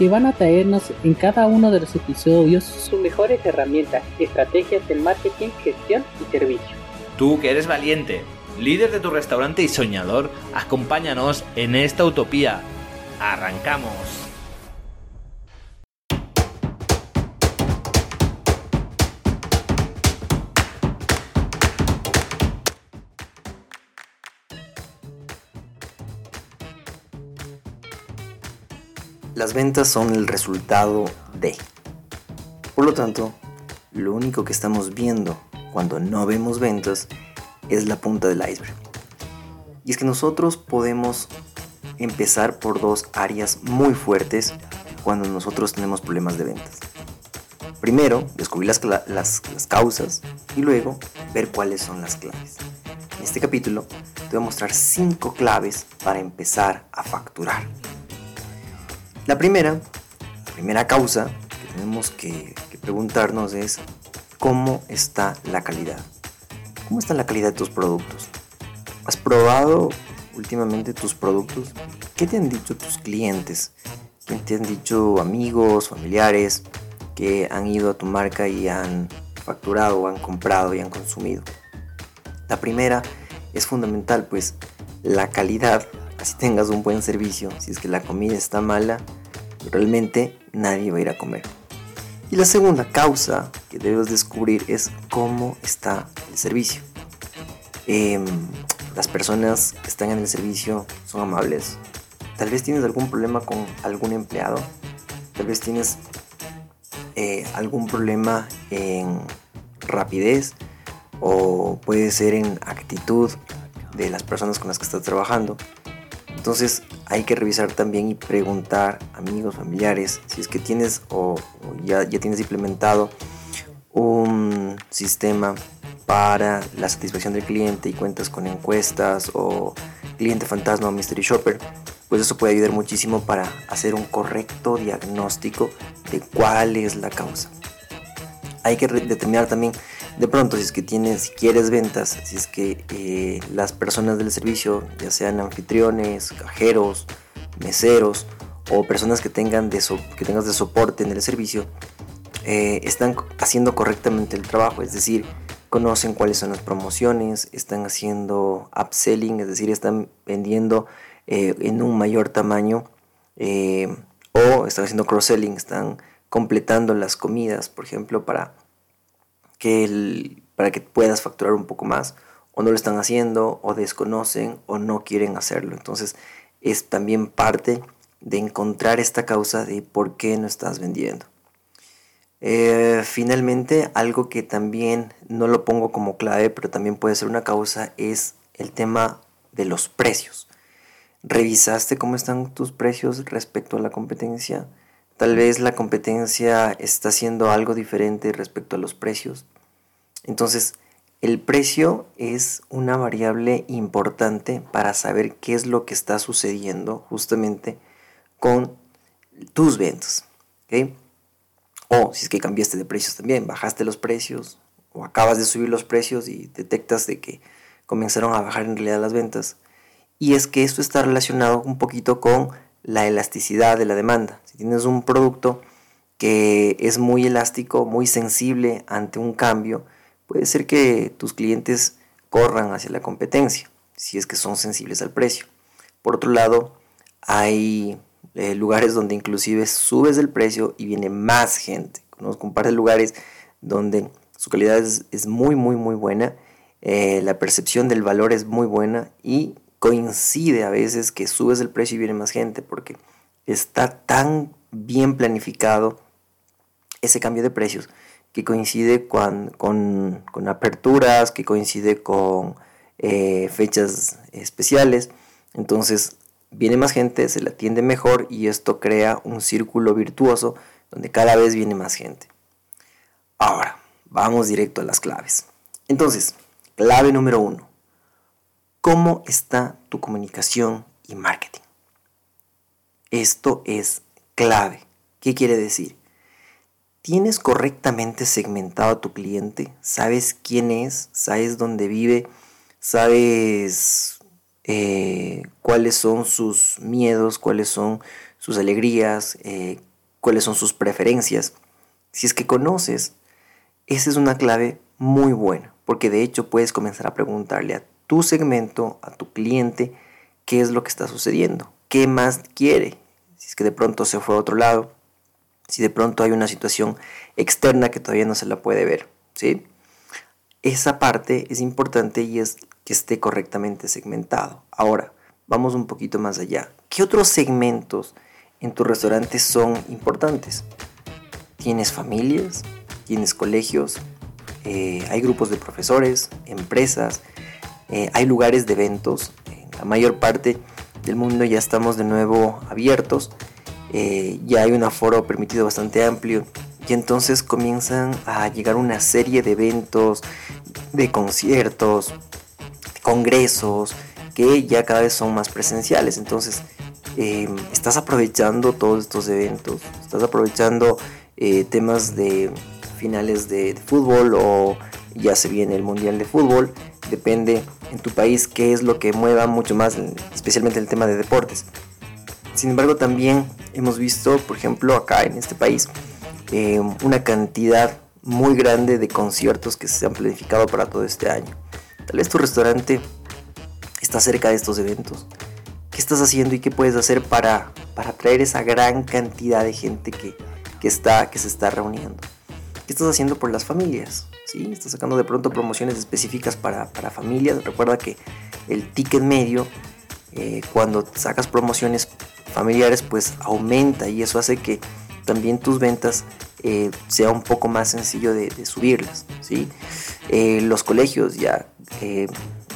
que van a traernos en cada uno de los episodios sus mejores herramientas, estrategias de marketing, gestión y servicio. Tú que eres valiente, líder de tu restaurante y soñador, acompáñanos en esta utopía. ¡Arrancamos! Las ventas son el resultado de. Por lo tanto, lo único que estamos viendo cuando no vemos ventas es la punta del iceberg. Y es que nosotros podemos empezar por dos áreas muy fuertes cuando nosotros tenemos problemas de ventas. Primero, descubrir las, causas y luego ver cuáles son las claves. En este capítulo te voy a mostrar cinco claves para empezar a facturar. La primera, primera causa que tenemos que, preguntarnos es cómo está la calidad. ¿Cómo está la calidad de tus productos? ¿Has probado últimamente tus productos? ¿Qué te han dicho tus clientes? ¿Qué te han dicho amigos, familiares que han ido a tu marca y han facturado, han comprado y han consumido? La primera es fundamental, pues la calidad, así tengas un buen servicio, si es que la comida está mala, realmente nadie va a ir a comer. Y la segunda causa que debes descubrir es cómo está el servicio. Em, las personas que están en el servicio son amables. Tal vez tienes algún problema con algún empleado. Tal vez tienes eh, algún problema en rapidez o puede ser en actitud de las personas con las que estás trabajando. Entonces hay que revisar también y preguntar amigos, familiares, si es que tienes o, ya, ya tienes implementado un sistema para la satisfacción del cliente y cuentas con encuestas o cliente fantasma o mystery shopper, pues eso puede ayudar muchísimo para hacer un correcto diagnóstico de cuál es la causa. Hay que determinar también de pronto, si es que tienes, si quieres ventas, si es que eh, las personas del servicio, ya sean anfitriones, cajeros, meseros o personas que, tengan que tengas de soporte en el servicio, eh, están haciendo correctamente el trabajo, es decir, conocen cuáles son las promociones, están haciendo upselling, es decir, están vendiendo eh, en un mayor tamaño o están haciendo cross-selling, están completando las comidas, por ejemplo, para que para que puedas facturar un poco más, o no lo están haciendo, o desconocen, o no quieren hacerlo. Entonces es también parte de encontrar esta causa de por qué no estás vendiendo. Eh, finalmente, algo que también no lo pongo como clave, pero también puede ser una causa, es el tema de los precios. ¿Revisaste cómo están tus precios respecto a la competencia? Tal vez la competencia está haciendo algo diferente respecto a los precios. Entonces, el precio es una variable importante para saber qué es lo que está sucediendo justamente con tus ventas. O si es que cambiaste de precios también, bajaste los precios o acabas de subir los precios y detectas de que comenzaron a bajar en realidad las ventas. Y es que esto está relacionado un poquito con la elasticidad de la demanda. Si tienes un producto que es muy elástico, muy sensible ante un cambio, puede ser que tus clientes corran hacia la competencia, si es que son sensibles al precio. Por otro lado, hay eh, lugares donde inclusive subes el precio y viene más gente. Conozco un par de lugares donde su calidad es, muy, muy, muy buena, eh, la percepción del valor es muy buena y coincide a veces que subes el precio y viene más gente porque está tan bien planificado ese cambio de precios que coincide con, aperturas, que coincide con eh, fechas especiales. Entonces viene más gente, se la atiende mejor y esto crea un círculo virtuoso donde cada vez viene más gente. Ahora, vamos directo a las claves. Entonces, clave número uno. ¿Cómo está tu comunicación y marketing? Esto es clave. ¿Qué quiere decir? ¿Tienes correctamente segmentado a tu cliente? ¿Sabes quién es? ¿Sabes dónde vive? ¿Sabes eh, cuáles son sus miedos? ¿Cuáles son sus alegrías? Eh, ¿Cuáles son sus preferencias? Si es que conoces, esa es una clave muy buena, porque de hecho puedes comenzar a preguntarle a tu segmento, a tu cliente, qué es lo que está sucediendo, qué más quiere, si es que de pronto se fue a otro lado, si de pronto hay una situación externa que todavía no se la puede ver, ¿sí? Esa parte es importante y es que esté correctamente segmentado. Ahora, vamos un poquito más allá. ¿Qué otros segmentos en tu restaurante son importantes? ¿Tienes familias? ¿Tienes colegios? Eh, ¿Hay grupos de profesores? ¿Empresas? Eh, ¿Hay lugares de eventos? En la mayor parte del mundo ya estamos de nuevo abiertos eh, ya hay un aforo permitido bastante amplio y entonces comienzan a llegar una serie de eventos, de conciertos, congresos que ya cada vez son más presenciales. Entonces, em, estás aprovechando todos estos eventos, estás aprovechando eh, temas de finales de, fútbol o ya se viene el mundial de fútbol, depende en tu país qué es lo que mueva mucho más, especialmente el tema de deportes. Sin embargo, también hemos visto, por ejemplo, acá en este país, eh, una cantidad muy grande de conciertos que se han planificado para todo este año. Tal vez tu restaurante está cerca de estos eventos. ¿Qué estás haciendo y qué puedes hacer para, para atraer esa gran cantidad de gente que, está, que se está reuniendo? ¿Qué estás haciendo por las familias? ¿Sí? Estás sacando de pronto promociones específicas para, para familias. Recuerda que el ticket medio, eh, cuando sacas promociones familiares pues aumenta y eso hace que también tus ventas eh, sea un poco más sencillo de, subirlas. ¿sí? Eh, los colegios ya, eh,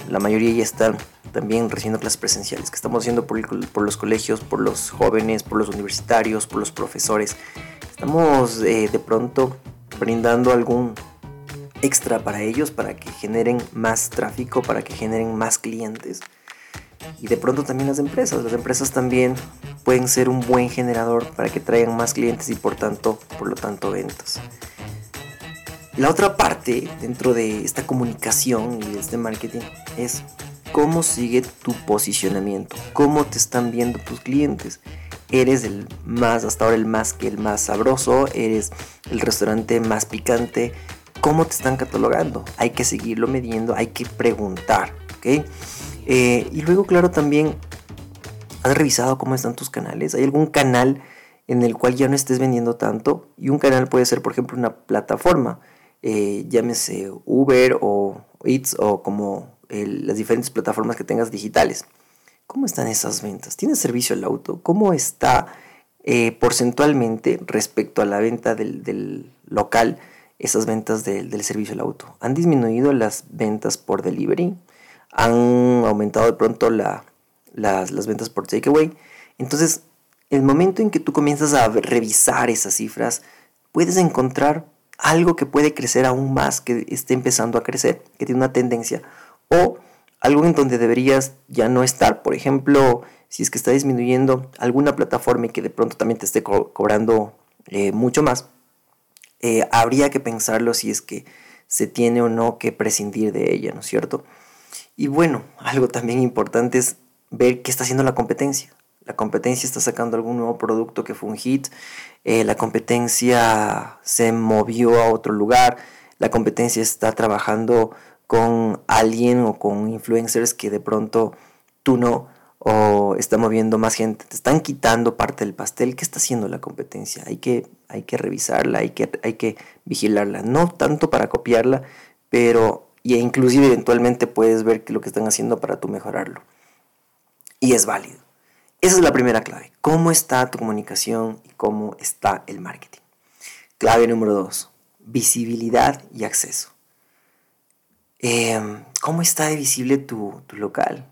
la mayoría ya están también recibiendo clases presenciales, que estamos haciendo por, por, los colegios, por los jóvenes, por los universitarios, por los profesores. Estamos de pronto brindando algún extra para ellos, para que generen más tráfico, para que generen más clientes y de pronto también las empresas. Las empresas también pueden ser un buen generador para que traigan más clientes y por tanto, por lo tanto, ventas. La otra parte dentro de esta comunicación y de este marketing es cómo sigue tu posicionamiento, cómo te están viendo tus clientes. Eres el más, hasta ahora el más que el más sabroso, eres el restaurante más picante. ¿Cómo te están catalogando? Hay que seguirlo midiendo, hay que preguntar. Eh, y luego, claro, también has revisado cómo están tus canales. ¿Hay algún canal en el cual ya no estés vendiendo tanto? Y un canal puede ser, por ejemplo, una plataforma, eh, llámese Uber o Eats o como las diferentes plataformas que tengas digitales. ¿Cómo están esas ventas? ¿Tienes servicio al auto? ¿Cómo está eh, porcentualmente respecto a la venta del, local esas ventas del, del servicio al auto? ¿Han disminuido las ventas por delivery? han aumentado de pronto las, ventas por takeaway. Entonces, el momento en que tú comienzas a revisar esas cifras, puedes encontrar algo que puede crecer aún más, que esté empezando a crecer, que tiene una tendencia, o algo en donde deberías ya no estar. Por ejemplo, si es que está disminuyendo alguna plataforma y que de pronto también te esté cobrando eh, mucho más, eh, habría que pensarlo si es que se tiene o no que prescindir de ella, ¿no es cierto? Y bueno, algo también importante es ver qué está haciendo la competencia. La competencia está sacando algún nuevo producto que fue un hit. Eh, la competencia se movió a otro lugar. La competencia está trabajando con alguien o con influencers que de pronto tú no o está moviendo más gente, te están quitando parte del pastel, ¿qué está haciendo la competencia? Hay que, hay que revisarla, hay que, hay que vigilarla, no tanto para copiarla, pero y inclusive eventualmente puedes ver lo que están haciendo para tú mejorarlo. Y es válido. Esa es la primera clave. ¿Cómo está tu comunicación y cómo está el marketing? Clave número dos, visibilidad y acceso. Em, ¿Cómo está visible tu, local?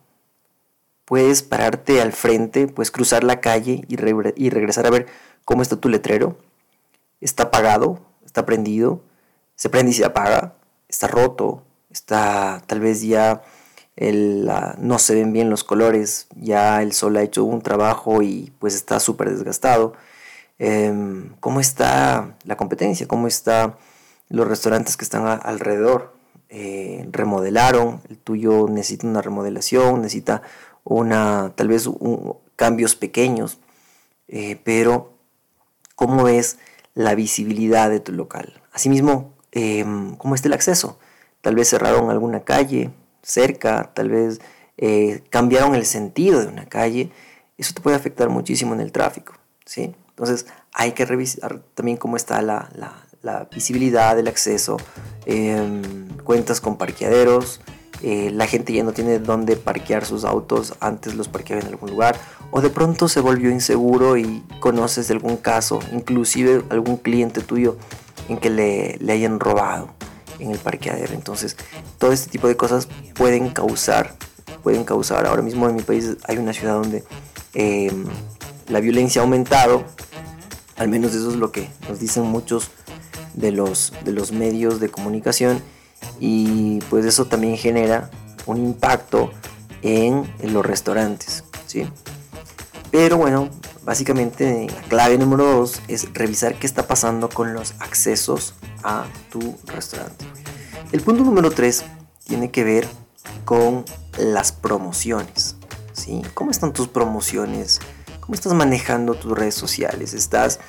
Puedes pararte al frente, puedes cruzar la calle y, regresar a ver cómo está tu letrero. ¿Está apagado? ¿Está prendido? ¿Se prende y se apaga? ¿Está roto? está tal vez ya no se ven bien los colores, ya el sol ha hecho un trabajo y pues está súper desgastado. Em, ¿Cómo está la competencia? ¿Cómo están los restaurantes que están alrededor? Eh, remodelaron, el tuyo necesita una remodelación, necesita una, tal vez cambios pequeños, eh, pero ¿cómo es la visibilidad de tu local? Asimismo, em, ¿cómo está el acceso? Tal vez cerraron alguna calle, cerca, tal vez eh, cambiaron el sentido de una calle, eso te puede afectar muchísimo en el tráfico. ¿sí? Entonces hay que revisar también cómo está la, visibilidad del acceso, em, cuentas con parqueaderos, eh, la gente ya no tiene dónde parquear sus autos, antes los parqueaba en algún lugar, o de pronto se volvió inseguro y conoces algún caso, inclusive algún cliente tuyo en que le, le hayan robado en el parqueadero. Entonces, todo este tipo de cosas pueden causar, pueden causar. Ahora mismo en mi país hay una ciudad donde em, la violencia ha aumentado. Al menos eso es lo que nos dicen muchos de los, de los medios de comunicación. Y pues eso también genera un impacto en, los restaurantes. ¿sí? Pero bueno, básicamente la clave número dos es revisar qué está pasando con los accesos a tu restaurante. El punto número 3 tiene que ver con las promociones. ¿sí? ¿Cómo están tus promociones? ¿Cómo estás manejando tus redes sociales? ¿Estás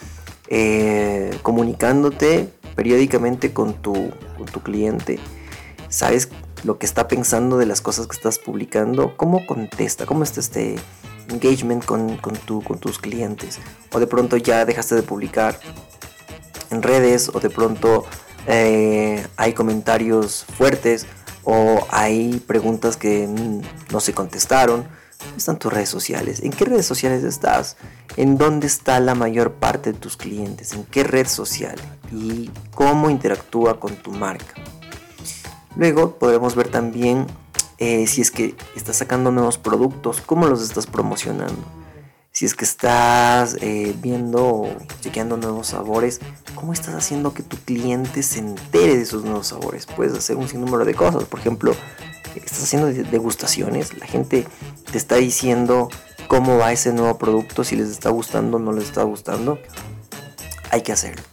eh, comunicándote periódicamente con tu, con tu cliente? ¿Sabes lo que está pensando de las cosas que estás publicando? ¿Cómo contesta? ¿Cómo está este engagement con, con, con tus clientes? O de pronto ya dejaste de publicar en redes o de pronto eh, hay comentarios fuertes o hay preguntas que no se contestaron. ¿Dónde están tus redes sociales? ¿En qué redes sociales estás? ¿En dónde está la mayor parte de tus clientes? ¿En qué red social? ¿Y cómo interactúa con tu marca? Luego podremos ver también eh, si es que estás sacando nuevos productos, cómo los estás promocionando si es que estás eh, viendo o chequeando nuevos sabores, ¿cómo estás haciendo que tu cliente se entere de esos nuevos sabores? Puedes hacer un sinnúmero de cosas. Por ejemplo, estás haciendo degustaciones, la gente te está diciendo cómo va ese nuevo producto, si les está gustando o no les está gustando. Hay que hacerlo.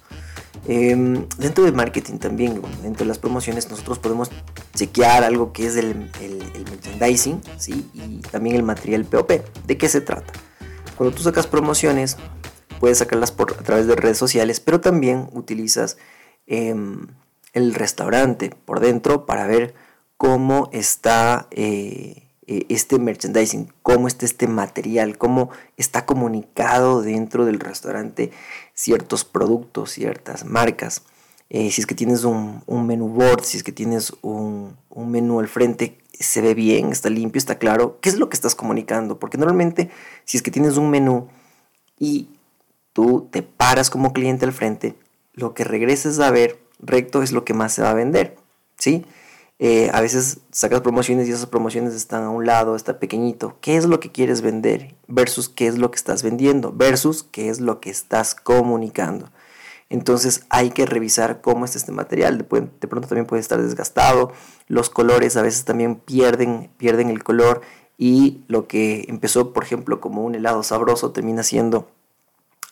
Em, dentro del marketing también, dentro de las promociones, nosotros podemos chequear algo que es el, el merchandising ¿sí? y también el material POP. ¿De qué se trata? Cuando tú sacas promociones, puedes sacarlas por, a través de redes sociales, pero también utilizas em, el restaurante por dentro para ver cómo está eh, e, este merchandising, cómo está este material, cómo está comunicado dentro del restaurante ciertos productos, ciertas marcas. Eh, si es que tienes un, un menú board, si es que tienes un, un menú al frente, se ve bien, está limpio, está claro, ¿qué es lo que estás comunicando? Porque normalmente si es que tienes un menú y tú te paras como cliente al frente, lo que regreses a ver recto es lo que más se va a vender, ¿sí? Eh, a veces sacas promociones y esas promociones están a un lado, está pequeñito. ¿Qué es lo que quieres vender? Versus qué es lo que estás vendiendo. Versus qué es lo que estás comunicando. Entonces hay que revisar cómo es este material. De, pronto también puede estar desgastado. Los colores a veces también pierden, pierden el color. Y lo que empezó, por ejemplo, como un helado sabroso, termina siendo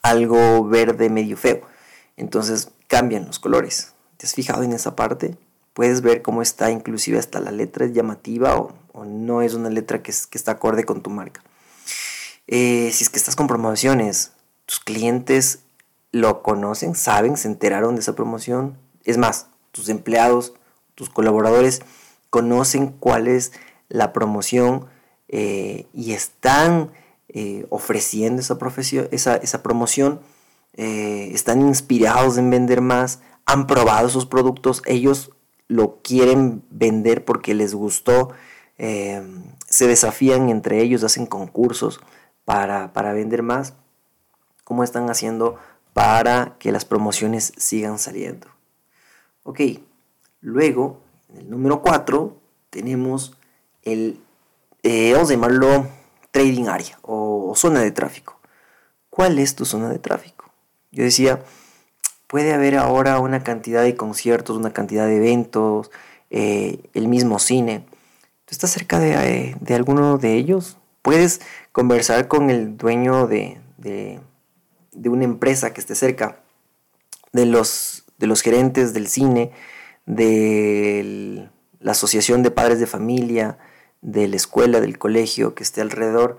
algo verde medio feo. Entonces cambian los colores. ¿Te has fijado en esa parte? Puedes ver cómo está, inclusive hasta la letra es llamativa o, no es una letra que, está acorde con tu marca. Eh, si es que estás con promociones, tus clientes lo conocen, saben, se enteraron de esa promoción. Es más, tus empleados, tus colaboradores conocen cuál es la promoción eh, y están eh, ofreciendo esa, profesión, esa, promoción, están inspirados en vender más, han probado esos productos, ellos lo quieren vender porque les gustó, se desafían entre ellos, hacen concursos para, para vender más. ¿Cómo están haciendo para que las promociones sigan saliendo. Ok, luego, en el número 4, tenemos el, eh, vamos a llamarlo trading area o, zona de tráfico. ¿Cuál es tu zona de tráfico? Yo decía, puede haber ahora una cantidad de conciertos, una cantidad de eventos, eh, el mismo cine. ¿Tú estás cerca de, eh, de, alguno de ellos? Puedes conversar con el dueño de, de, de una empresa que esté cerca, de los, de los gerentes del cine, de la asociación de padres de familia, de la escuela, del colegio que esté alrededor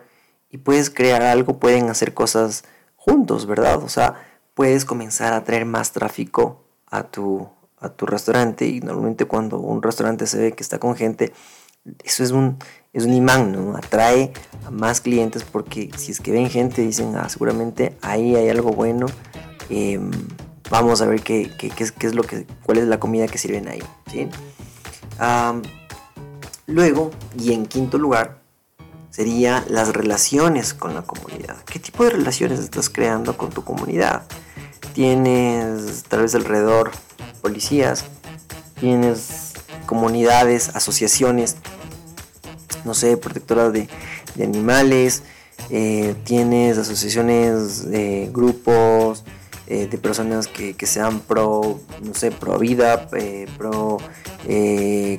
y puedes crear algo, pueden hacer cosas juntos, ¿verdad? O sea, puedes comenzar a traer más tráfico a tu, a tu restaurante y normalmente cuando un restaurante se ve que está con gente, eso es un, es un imán, ¿no? Atrae a más clientes porque si es que ven gente dicen, ah, seguramente ahí hay algo bueno, em, vamos a ver qué, qué, qué, es, lo que, cuál es la comida que sirven ahí, ¿sí? luego, y en quinto lugar, sería las relaciones con la comunidad. ¿Qué tipo de relaciones estás creando con tu comunidad? Tienes tal vez alrededor policías, tienes comunidades, asociaciones, no sé, protectoras de, animales, eh, tienes asociaciones, de grupos eh, de personas que, sean pro, no sé, pro vida, eh, pro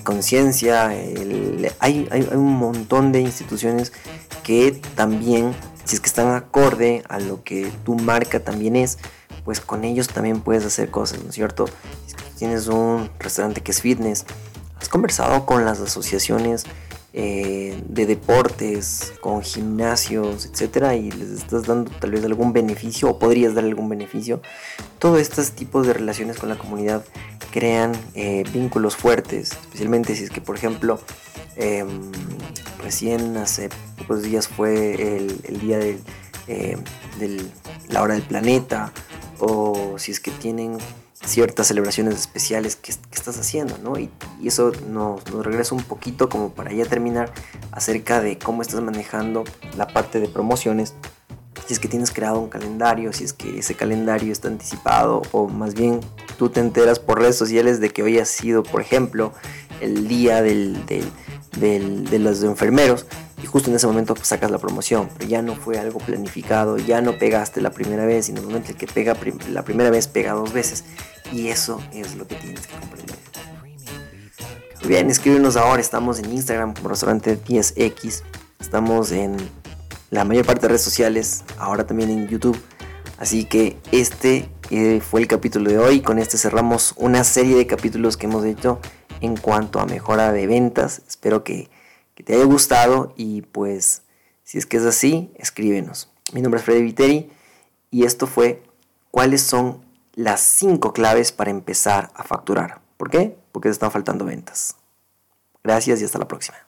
conciencia. Hay, hay, un montón de instituciones que también, si es que están acorde a lo que tu marca también es, pues con ellos también puedes hacer cosas, ¿no es cierto? Si tienes un restaurante que es fitness, has conversado con las asociaciones eh, de deportes, con gimnasios, etcétera, y les estás dando tal vez algún beneficio o podrías dar algún beneficio. Todos estos tipos de relaciones con la comunidad crean eh, vínculos fuertes, especialmente si es que, por ejemplo, em, recién hace pocos días fue el, día de eh, la hora del planeta o si es que tienen ciertas celebraciones especiales que, estás haciendo, ¿no? Y, eso nos, regresa un poquito como para ya terminar acerca de cómo estás manejando la parte de promociones. Si es que tienes creado un calendario, si es que ese calendario está anticipado o más bien tú te enteras por redes sociales de que hoy ha sido, por ejemplo, el día del, de los enfermeros y justo en ese momento sacas la promoción, pero ya no fue algo planificado, ya no pegaste la primera vez y normalmente el que pega la primera vez pega dos veces y eso es lo que tienes que comprender. Muy bien, escríbenos ahora, estamos en Instagram como restaurante 10X, estamos en la mayor parte de redes sociales, ahora también en YouTube, así que este eh, fue el capítulo de hoy, con este cerramos una serie de capítulos que hemos hecho en cuanto a mejora de ventas, espero que te haya gustado y pues si es que es así, escríbenos. Mi nombre es Freddy Viteri y esto fue cuáles son las 5 claves para empezar a facturar. ¿Por qué? Porque te están faltando ventas. Gracias y hasta la próxima.